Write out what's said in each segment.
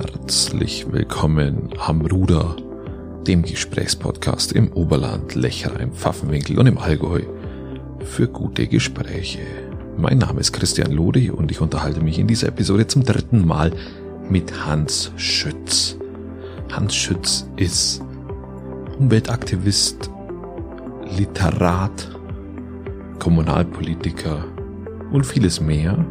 Herzlich willkommen am Ruder, dem Gesprächspodcast im Oberland, Lechheim, Pfaffenwinkel und im Allgäu für gute Gespräche. Mein Name ist Christian Lodi und ich unterhalte mich in dieser Episode zum dritten Mal mit Hans Schütz. Hans Schütz ist Umweltaktivist, Literat, Kommunalpolitiker und vieles mehr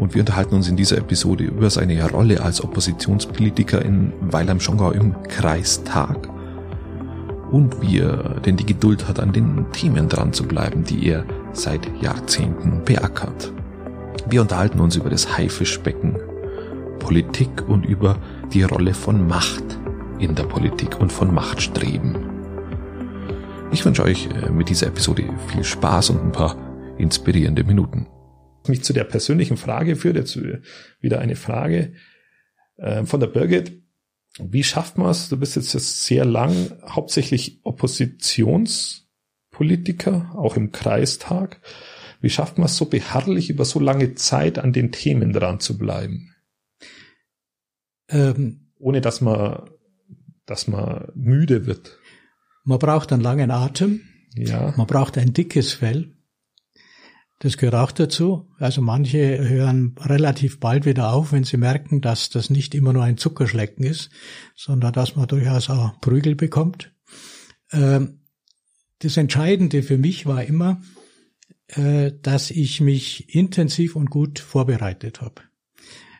und wir unterhalten uns in dieser Episode über seine Rolle als Oppositionspolitiker in Weil am Schongau im Kreistag und wie er denn die Geduld hat, an den Themen dran zu bleiben, die er seit Jahrzehnten beackert. Wir unterhalten uns über das Haifischbecken, Politik und über die Rolle von Macht in der Politik und von Machtstreben. Ich wünsche euch äh, mit dieser Episode viel Spaß und ein paar inspirierende Minuten mich zu der persönlichen Frage führt, jetzt wieder eine Frage äh, von der Birgit. Wie schafft man es? Du bist jetzt sehr lang hauptsächlich Oppositionspolitiker, auch im Kreistag. Wie schafft man es so beharrlich über so lange Zeit an den Themen dran zu bleiben? Ähm, Ohne dass man, dass man müde wird. Man braucht einen langen Atem. Ja. Man braucht ein dickes Fell. Das gehört auch dazu. Also manche hören relativ bald wieder auf, wenn sie merken, dass das nicht immer nur ein Zuckerschlecken ist, sondern dass man durchaus auch Prügel bekommt. Ähm, das Entscheidende für mich war immer, äh, dass ich mich intensiv und gut vorbereitet habe.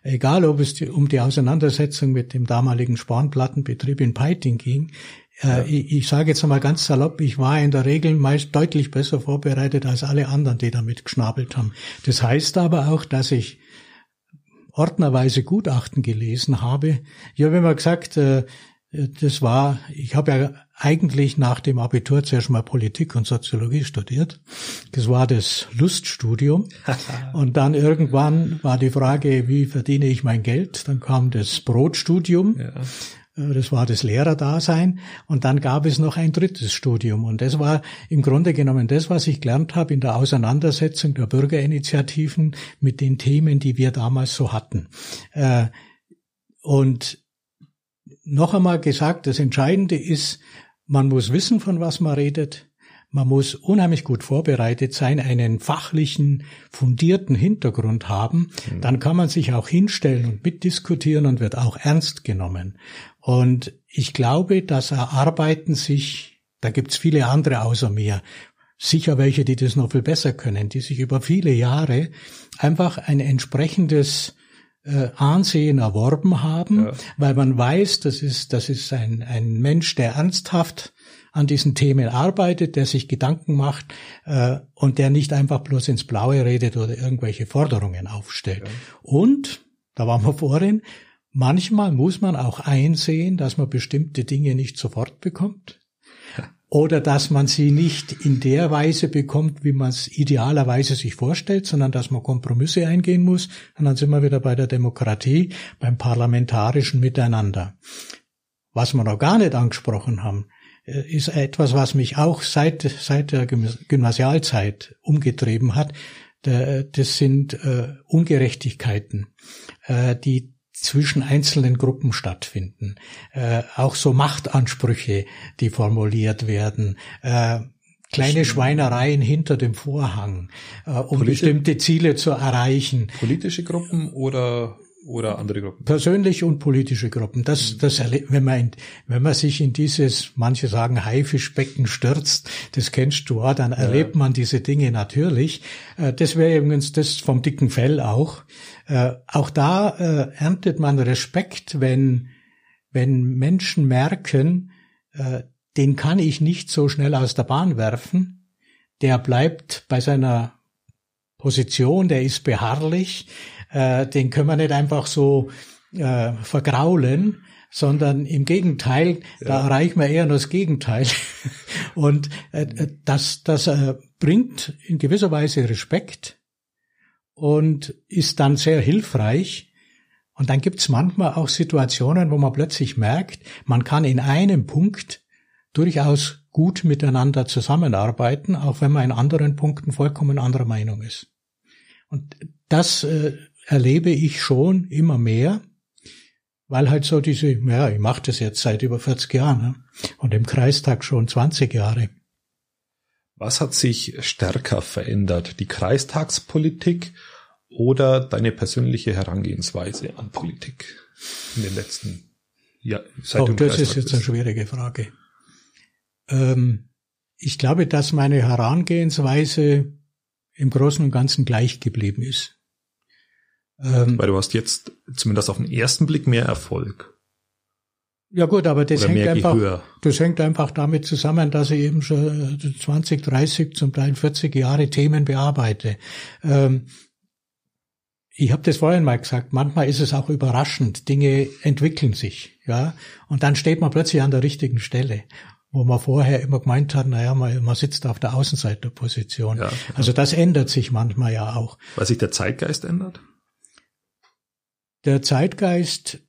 Egal, ob es um die Auseinandersetzung mit dem damaligen Spanplattenbetrieb in Peiting ging, äh, ich, ich sage jetzt einmal ganz salopp, ich war in der Regel meist deutlich besser vorbereitet als alle anderen, die damit geschnabelt haben. Das heißt aber auch, dass ich ordnerweise Gutachten gelesen habe. Ich habe immer gesagt, äh, das war, ich habe ja eigentlich nach dem Abitur zuerst mal Politik und Soziologie studiert. Das war das Luststudium. und dann irgendwann war die Frage, wie verdiene ich mein Geld? Dann kam das Brotstudium. Ja. Äh, das war das Lehrerdasein. Und dann gab es noch ein drittes Studium. Und das war im Grunde genommen das, was ich gelernt habe in der Auseinandersetzung der Bürgerinitiativen mit den Themen, die wir damals so hatten. Äh, und noch einmal gesagt, das Entscheidende ist, man muss wissen, von was man redet. Man muss unheimlich gut vorbereitet sein, einen fachlichen, fundierten Hintergrund haben. Mhm. Dann kann man sich auch hinstellen und mitdiskutieren und wird auch ernst genommen. Und ich glaube, das erarbeiten sich, da gibt's viele andere außer mir, sicher welche, die das noch viel besser können, die sich über viele Jahre einfach ein entsprechendes äh, Ansehen erworben haben, ja. weil man weiß, das ist, das ist ein, ein Mensch, der ernsthaft an diesen Themen arbeitet, der sich Gedanken macht äh, und der nicht einfach bloß ins Blaue redet oder irgendwelche Forderungen aufstellt. Ja. Und, da waren wir vorhin, manchmal muss man auch einsehen, dass man bestimmte Dinge nicht sofort bekommt oder dass man sie nicht in der Weise bekommt, wie man es idealerweise sich vorstellt, sondern dass man Kompromisse eingehen muss. Und dann sind wir wieder bei der Demokratie, beim parlamentarischen Miteinander. Was wir noch gar nicht angesprochen haben, ist etwas, was mich auch seit, seit der Gymnasialzeit umgetrieben hat. Das sind äh, Ungerechtigkeiten, äh, die zwischen einzelnen Gruppen stattfinden. Auch so Machtansprüche, die formuliert werden kleine Schweinereien hinter dem Vorhang, um Polit bestimmte Ziele zu erreichen. Politische Gruppen oder oder andere Gruppen? Persönliche und politische Gruppen. Das, mhm. das, wenn man, wenn man sich in dieses, manche sagen Haifischbecken stürzt, das kennst du auch, dann erlebt man diese Dinge natürlich. Äh, das wäre übrigens das vom dicken Fell auch. Äh, auch da äh, erntet man Respekt, wenn, wenn Menschen merken, den kann ich nicht so schnell aus der Bahn werfen. Der bleibt bei seiner Position, der ist beharrlich, äh, den können wir nicht einfach so äh, vergraulen, sondern im Gegenteil, ja. da erreichen wir eher nur das Gegenteil. Und äh, äh, das, das äh, bringt in gewisser Weise Respekt und ist dann sehr hilfreich. Und dann gibt's manchmal auch Situationen, wo man plötzlich merkt, man kann in einem Punkt durchaus gut miteinander zusammenarbeiten, auch wenn man in anderen Punkten vollkommen anderer Meinung ist. Und das äh, erlebe ich schon immer mehr, weil halt so diese, ja, ich mache das jetzt seit über 40 Jahren ne? und im Kreistag schon 20 Jahre. Was hat sich stärker verändert? Die Kreistagspolitik oder deine persönliche Herangehensweise an Politik in den letzten Jahren? Oh, das ist jetzt eine schwierige Frage. Ähm, ich glaube, dass meine Herangehensweise im Großen und Ganzen gleich geblieben ist. Ähm, Weil du hast jetzt zumindest auf den ersten Blick mehr Erfolg. Ja gut, aber das hängt einfach, das hängt einfach damit zusammen, dass ich eben schon 20, 30, zum Teil 40 Jahre Themen bearbeite. Ähm, ich habe das vorhin mal gesagt, manchmal ist es auch überraschend, Dinge entwickeln sich, ja, und dann steht man plötzlich an der richtigen Stelle, wo man vorher immer gemeint hat, naja, man, man sitzt auf der Außenseiterposition. Ja, also das ändert sich manchmal ja auch. Weil sich der Zeitgeist ändert? Der Zeitgeist,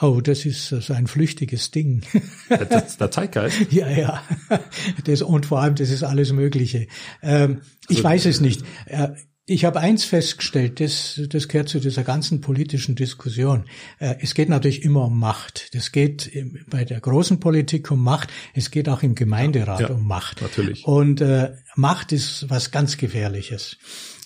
oh, das ist so ein flüchtiges Ding. Der, der Zeitgeist? ja, ja. Das, und vor allem, das ist alles Mögliche. Ähm, ich also, weiß es nicht. Äh, ich habe eins festgestellt, das, das gehört zu dieser ganzen politischen Diskussion. Äh, es geht natürlich immer um Macht. Das geht bei der großen Politik um Macht. Es geht auch im Gemeinderat ja, um Macht. Natürlich. Und äh, Macht ist was ganz Gefährliches.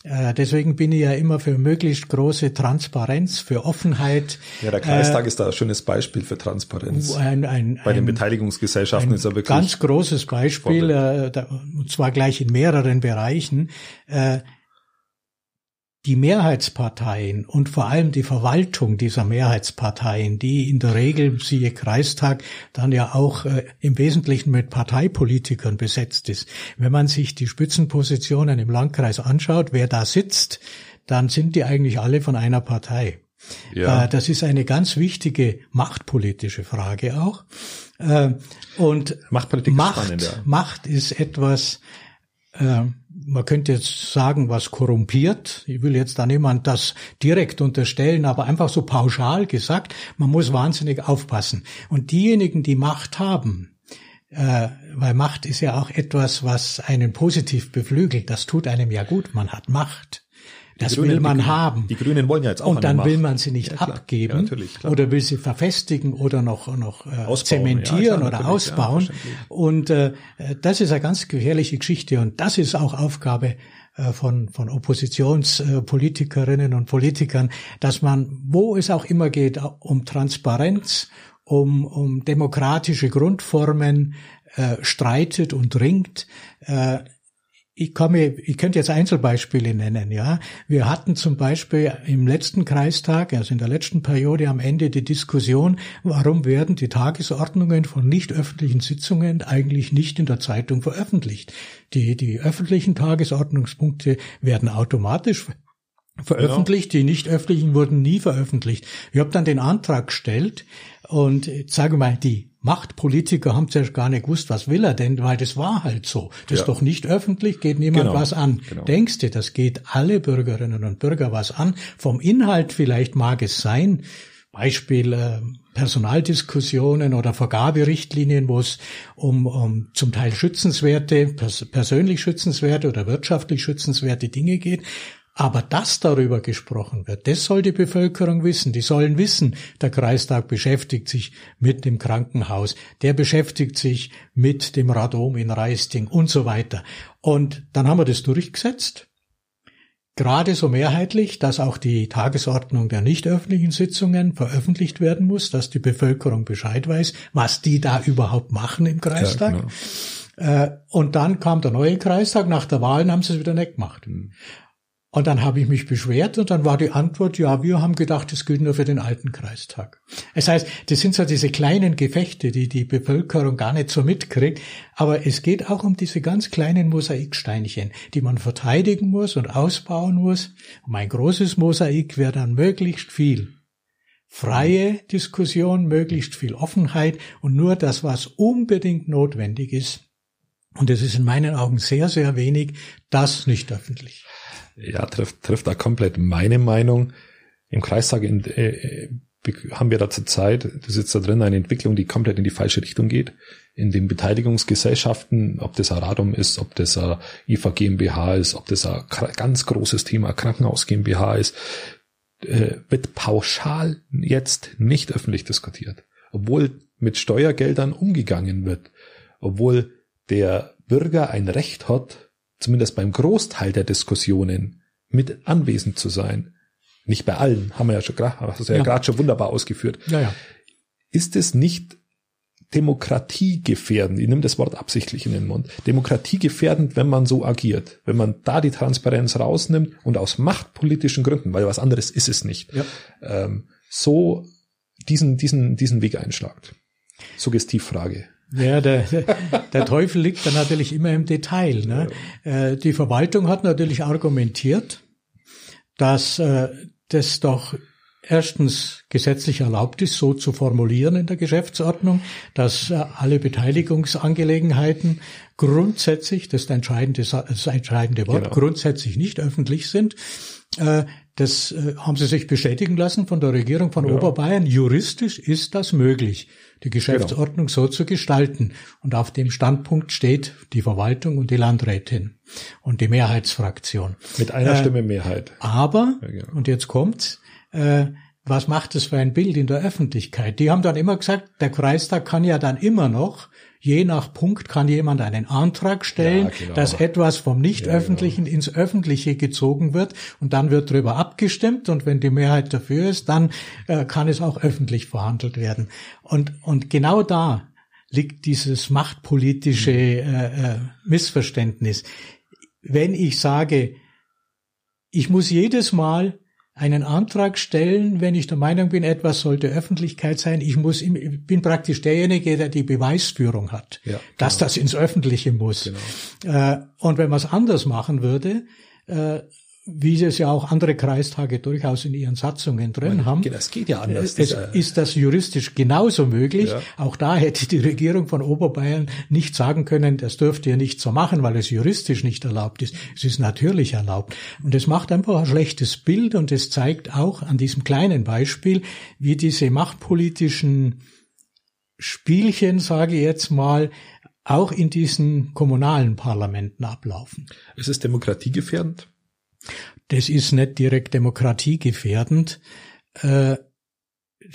Äh, deswegen bin ich ja immer für möglichst große Transparenz, für Offenheit. Ja, der Kreistag äh, ist da ein schönes Beispiel für Transparenz. Ein, ein, Bei den Beteiligungsgesellschaften ist er wirklich. Ganz großes Beispiel, äh, da, und zwar gleich in mehreren Bereichen. Äh, die Mehrheitsparteien und vor allem die Verwaltung dieser Mehrheitsparteien, die in der Regel, siehe Kreistag, dann ja auch äh, im Wesentlichen mit Parteipolitikern besetzt ist. Wenn man sich die Spitzenpositionen im Landkreis anschaut, wer da sitzt, dann sind die eigentlich alle von einer Partei. Ja. Äh, das ist eine ganz wichtige machtpolitische Frage auch. Äh, und Machtpolitik Macht, ist. Macht ist etwas, äh, man könnte jetzt sagen, was korrumpiert. Ich will jetzt da niemand das direkt unterstellen, aber einfach so pauschal gesagt, man muss wahnsinnig aufpassen. Und diejenigen, die Macht haben, äh, weil Macht ist ja auch etwas, was einen positiv beflügelt, das tut einem ja gut, man hat Macht. Das Grünen, will man die, haben. Die Grünen wollen ja jetzt auch Und dann will man sie nicht ja, abgeben ja, oder will sie verfestigen oder noch, noch äh, ausbauen, zementieren ja, klar, oder ausbauen. und äh, das ist eine ganz gefährliche Geschichte und das ist auch Aufgabe äh, von, von Oppositionspolitikerinnen und Politikern, dass man, wo es auch immer geht, um Transparenz, um, um demokratische Grundformen äh, streitet und ringt. Äh, ich komme, ich könnte jetzt Einzelbeispiele nennen, ja. Wir hatten zum Beispiel im letzten Kreistag, also in der letzten Periode am Ende die Diskussion, warum werden die Tagesordnungen von nicht öffentlichen Sitzungen eigentlich nicht in der Zeitung veröffentlicht? Die, die öffentlichen Tagesordnungspunkte werden automatisch veröffentlicht, die nicht öffentlichen wurden nie veröffentlicht. Ich habe dann den Antrag gestellt und sage mal, die Machtpolitiker haben zuerst gar nicht gewusst, was will er denn, weil das war halt so. Das ja. ist doch nicht öffentlich, geht niemand genau. was an. Genau. Denkst du, das geht alle Bürgerinnen und Bürger was an? Vom Inhalt vielleicht mag es sein, Beispiel äh, Personaldiskussionen oder Vergaberichtlinien, wo es um, um zum Teil schützenswerte, pers persönlich schützenswerte oder wirtschaftlich schützenswerte Dinge geht. Aber dass darüber gesprochen wird, das soll die Bevölkerung wissen. Die sollen wissen, der Kreistag beschäftigt sich mit dem Krankenhaus, der beschäftigt sich mit dem Radom in Reisting und so weiter. Und dann haben wir das durchgesetzt. Gerade so mehrheitlich, dass auch die Tagesordnung der nicht öffentlichen Sitzungen veröffentlicht werden muss, dass die Bevölkerung Bescheid weiß, was die da überhaupt machen im Kreistag. Ja, genau. Äh, und dann kam der neue Kreistag, nach der Wahl haben sie es wieder nicht gemacht. Und dann habe ich mich beschwert und dann war die Antwort, ja, wir haben gedacht, das gilt nur für den alten Kreistag. Es heißt, das sind so diese kleinen Gefechte, die die Bevölkerung gar nicht so mitkriegt, aber es geht auch um diese ganz kleinen Mosaiksteinchen, die man verteidigen muss und ausbauen muss. Und mein großes Mosaik wäre dann möglichst viel freie Diskussion, möglichst viel Offenheit und nur das, was unbedingt notwendig ist. Und es ist in meinen Augen sehr, sehr wenig, das nicht öffentlich ja, trifft, trifft da komplett meine Meinung. Im Kreistag in, äh, haben wir da zurzeit, du sitzt da drin, eine Entwicklung, die komplett in die falsche Richtung geht. In den Beteiligungsgesellschaften, ob das ein Radom ist, ob das ein IFA GmbH ist, ob das ein ganz großes Thema Krankenhaus GmbH ist. äh, wird pauschal jetzt nicht öffentlich diskutiert, obwohl mit Steuergeldern umgegangen wird, obwohl der Bürger ein Recht hat, zumindest beim Großteil der Diskussionen mit anwesend zu sein. Nicht bei allen, haben wir ja schon gerade, hast du ja, ja. gerade schon wunderbar ausgeführt. Ja, ja. Ist es nicht Demokratie gefährdend, ich nehme das Wort absichtlich in den Mund, Demokratie gefährdend, wenn man so agiert, wenn man da die Transparenz rausnimmt und aus machtpolitischen Gründen, weil was anderes ist es nicht, ja. ähm, so diesen, diesen, diesen Weg einschlagt. Suggestivfrage. Ja, der, der Teufel liegt da natürlich immer im Detail. Ne? Ja. Äh, die Verwaltung hat natürlich argumentiert, dass äh, das doch erstens gesetzlich erlaubt ist, so zu formulieren in der Geschäftsordnung, dass äh, alle Beteiligungsangelegenheiten grundsätzlich, das ist entscheidende, das entscheidende Wort, genau. grundsätzlich nicht öffentlich sind. Äh, das äh, haben sie sich bestätigen lassen von der Regierung von ja. Oberbayern. Juristisch ist das möglich, die Geschäftsordnung genau. so zu gestalten. Und auf dem Standpunkt steht die Verwaltung und die Landrätin und die Mehrheitsfraktion. Mit einer Stimme Mehrheit. Aber, ja, genau. und jetzt kommt's, äh, was macht es für ein Bild in der Öffentlichkeit? Die haben dann immer gesagt, der Kreistag kann ja dann immer noch, je nach Punkt kann jemand einen Antrag stellen, ja, genau. dass etwas vom Nicht-Öffentlichen ja, genau. ins Öffentliche gezogen wird und dann wird darüber abgestimmt und wenn die Mehrheit dafür ist, dann äh, kann es auch öffentlich verhandelt werden. Und, und genau da liegt dieses machtpolitische mhm. äh, äh, Missverständnis. Wenn ich sage, ich muss jedes Mal einen Antrag stellen, wenn ich der Meinung bin, etwas sollte Öffentlichkeit sein. Ich muss, ich bin praktisch derjenige, der die Beweisführung hat, ja, genau. dass das ins Öffentliche muss. Genau. Äh, und wenn man es anders machen würde, äh, wie es ja auch andere Kreistage durchaus in ihren Satzungen drin Meine, haben. Das geht ja anders. Es, ist das juristisch genauso möglich. Ja. Auch da hätte die Regierung von Oberbayern nicht sagen können, das dürft ihr nicht so machen, weil es juristisch nicht erlaubt ist. Es ist natürlich erlaubt. Und es macht einfach ein schlechtes Bild und es zeigt auch an diesem kleinen Beispiel, wie diese machtpolitischen Spielchen, sage ich jetzt mal, auch in diesen kommunalen Parlamenten ablaufen. Ist es demokratiegefährdend? Das ist nicht direkt demokratiegefährdend. Äh,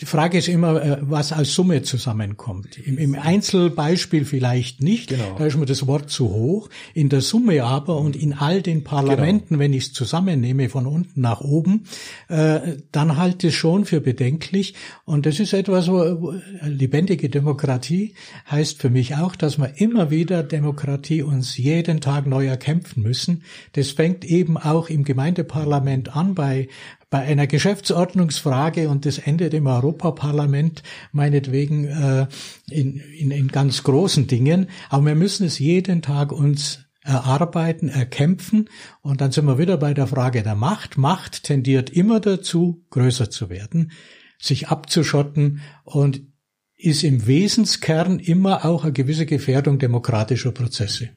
die Frage ist immer, äh, was als Summe zusammenkommt. Im, Im, Einzelbeispiel vielleicht nicht, genau. da ist mir das Wort zu hoch. In der Summe aber und in all den Parlamenten, genau. wenn ich es zusammennehme von unten nach oben, äh, dann halte ich es schon für bedenklich. Und das ist etwas, wo lebendige Demokratie heißt für mich auch, dass wir immer wieder Demokratie uns jeden Tag neu erkämpfen müssen. Das fängt eben auch im Gemeindeparlament an bei bei einer Geschäftsordnungsfrage und das endet im Europaparlament meinetwegen äh, in, in, in ganz großen Dingen. Aber wir müssen es jeden Tag uns erarbeiten, erkämpfen und dann sind wir wieder bei der Frage der Macht. Macht tendiert immer dazu, größer zu werden, sich abzuschotten und ist im Wesenskern immer auch eine gewisse Gefährdung demokratischer Prozesse.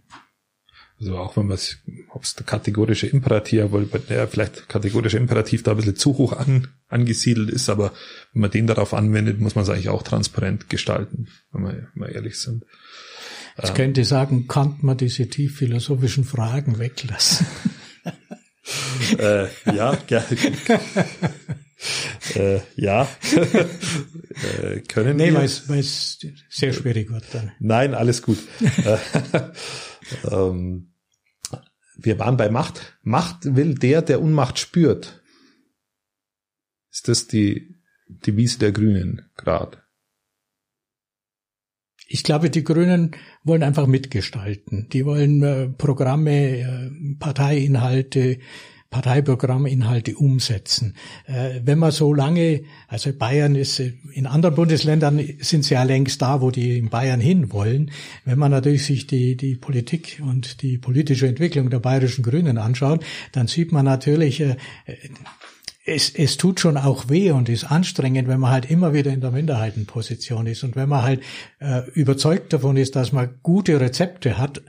Also auch wenn man es, ob es der kategorische Imperativ, weil ja, vielleicht kategorische Imperativ da ein bisschen zu hoch an, angesiedelt ist, aber wenn man den darauf anwendet, muss man es eigentlich auch transparent gestalten, wenn wir, wir ehrlich sind. Ich ähm, könnte sagen, kann man diese tief philosophischen Fragen weglassen. äh, ja, gerne. äh, ja. äh, können nee, wir. Nee, weil es sehr schwierig wird dann. Nein, alles gut. ähm, wir waren bei Macht. Macht will der, der Unmacht spürt. Ist das die Devise der Grünen gerade? Ich glaube, die Grünen wollen einfach mitgestalten. Die wollen äh, Programme, äh, Parteiinhalte, Parteiprogramminhalte umsetzen. Äh, wenn man so lange, also Bayern ist, äh, in anderen Bundesländern sind sie ja längst da, wo die in Bayern hinwollen. Wenn man natürlich sich die, die Politik und die politische Entwicklung der bayerischen Grünen anschaut, dann sieht man natürlich, äh, es, es tut schon auch weh und ist anstrengend, wenn man halt immer wieder in der Minderheitenposition ist und wenn man halt äh, überzeugt davon ist, dass man gute Rezepte hat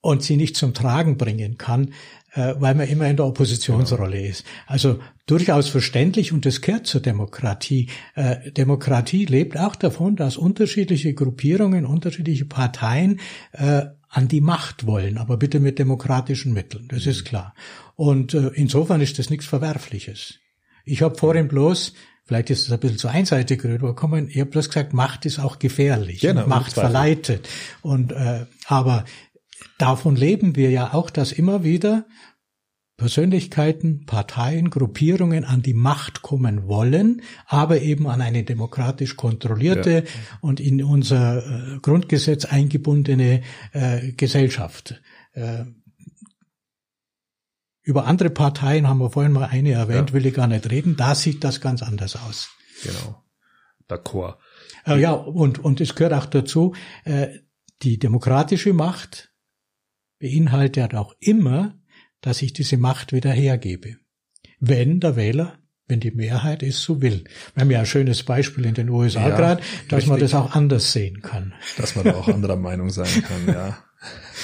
und sie nicht zum Tragen bringen kann, weil man immer in der Oppositionsrolle genau. ist. Also durchaus verständlich und das gehört zur Demokratie. Äh, Demokratie lebt auch davon, dass unterschiedliche Gruppierungen, unterschiedliche Parteien äh, an die Macht wollen, aber bitte mit demokratischen Mitteln, das ist klar. Und insofern ist das nichts Verwerfliches. Ich habe vorhin bloß, vielleicht ist es ein bisschen zu einseitig rübergekommen, ich habe bloß gesagt, Macht ist auch gefährlich. Genau, Macht verleitet. Und äh, aber davon leben wir ja auch, dass immer wieder Persönlichkeiten, Parteien, Gruppierungen an die Macht kommen wollen, aber eben an eine demokratisch kontrollierte ja. und in unser äh, Grundgesetz eingebundene äh, Gesellschaft. Äh, über andere Parteien haben wir vorhin mal eine erwähnt, ja. will ich gar nicht reden. Da sieht das ganz anders aus. Genau. D'accord. Äh, ja, und, und es gehört auch dazu, äh, die demokratische Macht beinhaltet auch immer dass ich diese Macht wieder hergebe. Wenn der Wähler, wenn die Mehrheit es so will. Wir haben ja ein schönes Beispiel in den USA ja, gerade, dass richtig. man das auch anders sehen kann. Dass man da auch anderer Meinung sein kann, ja.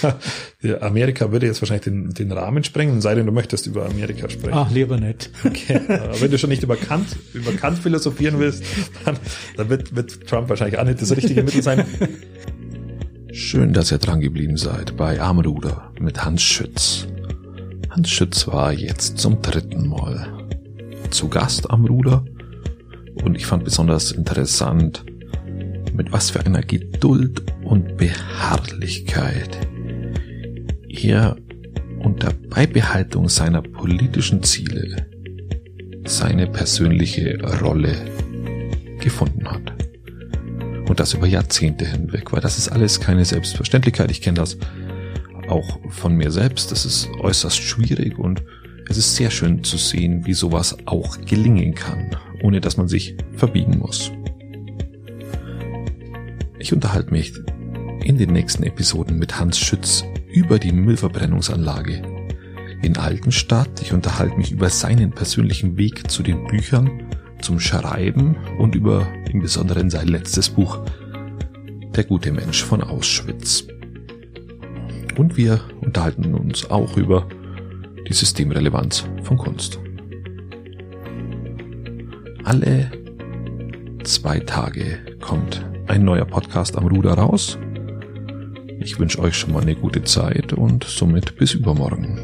Ja, Amerika würde jetzt wahrscheinlich den, den Rahmen sprengen, sei denn du möchtest über Amerika sprechen. Ach, lieber nicht. Okay. Wenn du schon nicht über Kant, über Kant philosophieren willst, dann, dann wird, wird Trump wahrscheinlich auch nicht das richtige Mittel sein. Schön, dass ihr dran geblieben seid bei Armruder mit Hans Schütz. Hans Schütz war jetzt zum dritten Mal zu Gast am Ruder und ich fand besonders interessant, mit was für einer Geduld und Beharrlichkeit er unter Beibehaltung seiner politischen Ziele seine persönliche Rolle gefunden hat. Und das über Jahrzehnte hinweg, weil das ist alles keine Selbstverständlichkeit. Ich kenne das auch von mir selbst. Das ist äußerst schwierig und es ist sehr schön zu sehen, wie sowas auch gelingen kann, ohne dass man sich verbiegen muss. Ich unterhalte mich in den nächsten Episoden mit Hans Schütz über die Müllverbrennungsanlage in Altenstadt. Ich unterhalte mich über seinen persönlichen Weg zu den Büchern, zum Schreiben und über im Besonderen sein letztes Buch, Der gute Mensch von Auschwitz. Und wir unterhalten uns auch über die Systemrelevanz von Kunst. Alle zwei Tage kommt ein neuer Podcast am Ruder raus. Ich wünsche euch schon mal eine gute Zeit und somit bis übermorgen.